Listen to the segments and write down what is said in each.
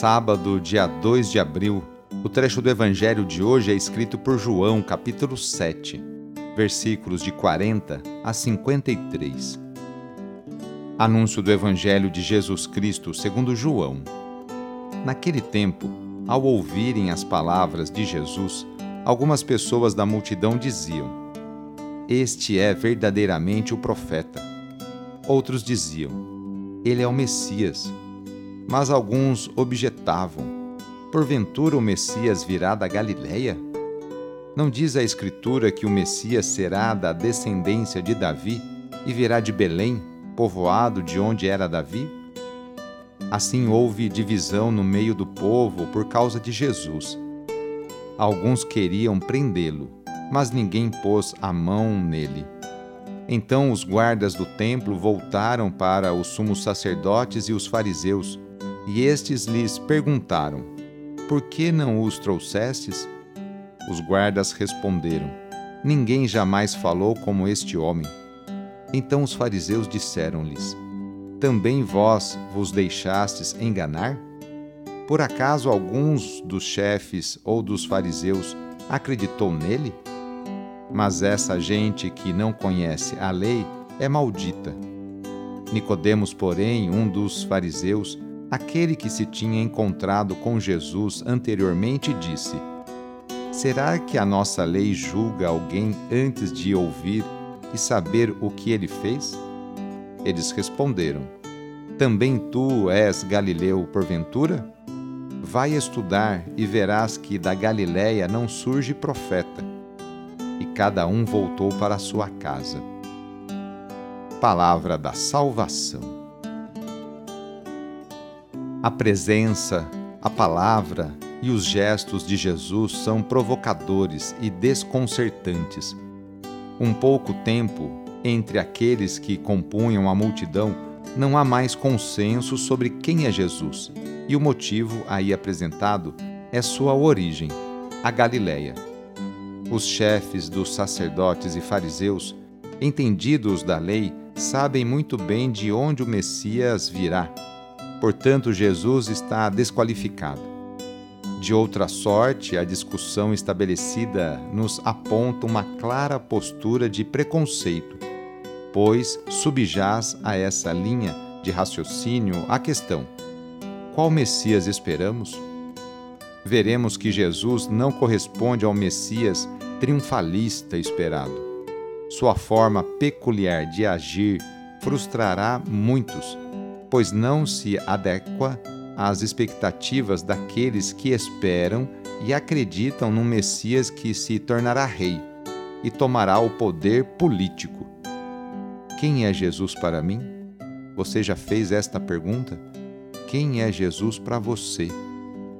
Sábado, dia 2 de abril, o trecho do Evangelho de hoje é escrito por João, capítulo 7, versículos de 40 a 53. Anúncio do Evangelho de Jesus Cristo segundo João. Naquele tempo, ao ouvirem as palavras de Jesus, algumas pessoas da multidão diziam: Este é verdadeiramente o profeta. Outros diziam: Ele é o Messias. Mas alguns objetavam: Porventura o Messias virá da Galileia? Não diz a Escritura que o Messias será da descendência de Davi e virá de Belém, povoado de onde era Davi? Assim houve divisão no meio do povo por causa de Jesus. Alguns queriam prendê-lo, mas ninguém pôs a mão nele. Então os guardas do templo voltaram para os sumos sacerdotes e os fariseus, e estes lhes perguntaram: Por que não os trouxestes? Os guardas responderam: Ninguém jamais falou como este homem. Então os fariseus disseram-lhes: Também vós vos deixastes enganar? Por acaso alguns dos chefes ou dos fariseus acreditou nele? Mas essa gente que não conhece a lei é maldita. Nicodemos, porém, um dos fariseus, aquele que se tinha encontrado com Jesus anteriormente, disse: Será que a nossa lei julga alguém antes de ouvir e saber o que ele fez? Eles responderam: Também tu és Galileu porventura? Vai estudar e verás que da Galiléia não surge profeta. E cada um voltou para sua casa. Palavra da salvação. A presença, a palavra e os gestos de Jesus são provocadores e desconcertantes um pouco tempo entre aqueles que compunham a multidão, não há mais consenso sobre quem é Jesus, e o motivo aí apresentado é sua origem, a Galiléia. Os chefes dos sacerdotes e fariseus, entendidos da lei, sabem muito bem de onde o Messias virá. Portanto, Jesus está desqualificado. De outra sorte, a discussão estabelecida nos aponta uma clara postura de preconceito, pois subjaz a essa linha de raciocínio a questão: qual Messias esperamos? Veremos que Jesus não corresponde ao Messias triunfalista esperado. Sua forma peculiar de agir frustrará muitos, pois não se adequa às expectativas daqueles que esperam e acreditam num Messias que se tornará rei e tomará o poder político. Quem é Jesus para mim? Você já fez esta pergunta? Quem é Jesus para você?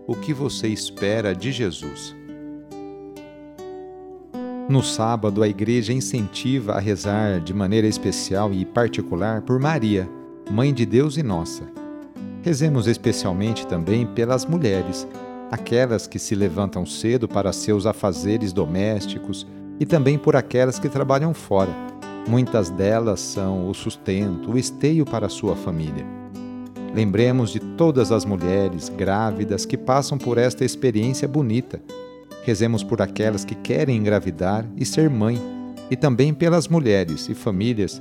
O que você espera de Jesus? No sábado, a igreja incentiva a rezar de maneira especial e particular por Maria, Mãe de Deus e nossa Rezemos especialmente também pelas mulheres, aquelas que se levantam cedo para seus afazeres domésticos e também por aquelas que trabalham fora. Muitas delas são o sustento, o esteio para a sua família. Lembremos de todas as mulheres grávidas que passam por esta experiência bonita. Rezemos por aquelas que querem engravidar e ser mãe, e também pelas mulheres e famílias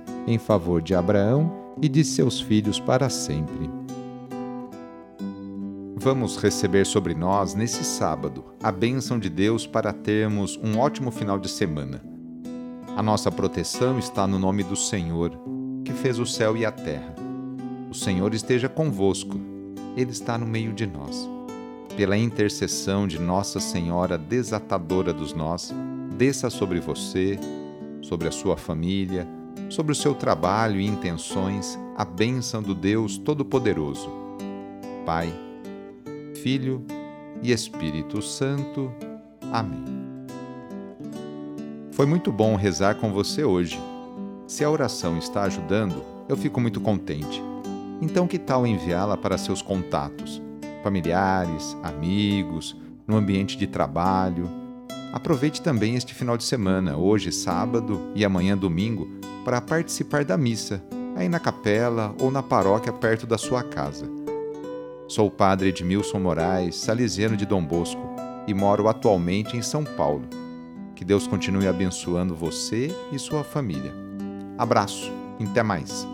em favor de Abraão e de seus filhos para sempre. Vamos receber sobre nós, nesse sábado, a bênção de Deus para termos um ótimo final de semana. A nossa proteção está no nome do Senhor, que fez o céu e a terra. O Senhor esteja convosco, Ele está no meio de nós. Pela intercessão de Nossa Senhora desatadora dos nós, desça sobre você, sobre a sua família, sobre o seu trabalho e intenções a bênção do Deus Todo-Poderoso. Pai, Filho e Espírito Santo. Amém. Foi muito bom rezar com você hoje. Se a oração está ajudando, eu fico muito contente. Então, que tal enviá-la para seus contatos, familiares, amigos, no ambiente de trabalho? Aproveite também este final de semana, hoje sábado e amanhã domingo, para participar da missa, aí na capela ou na paróquia perto da sua casa. Sou o padre Edmilson Moraes, salesiano de Dom Bosco, e moro atualmente em São Paulo. Que Deus continue abençoando você e sua família. Abraço, até mais.